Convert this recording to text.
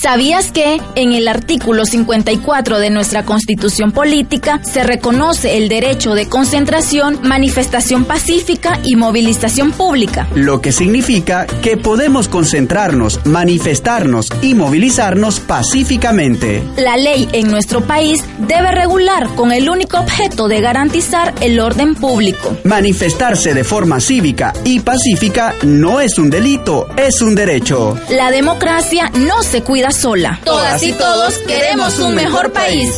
¿Sabías que en el artículo 54 de nuestra Constitución Política se reconoce el derecho de concentración, manifestación pacífica y movilización pública? Lo que significa que podemos concentrarnos, manifestarnos y movilizarnos pacíficamente. La ley en nuestro país debe regular con el único objeto de garantizar el orden público. Manifestarse de forma cívica y pacífica no es un delito, es un derecho. La democracia no se cuida sola. Todas y todos queremos un mejor país.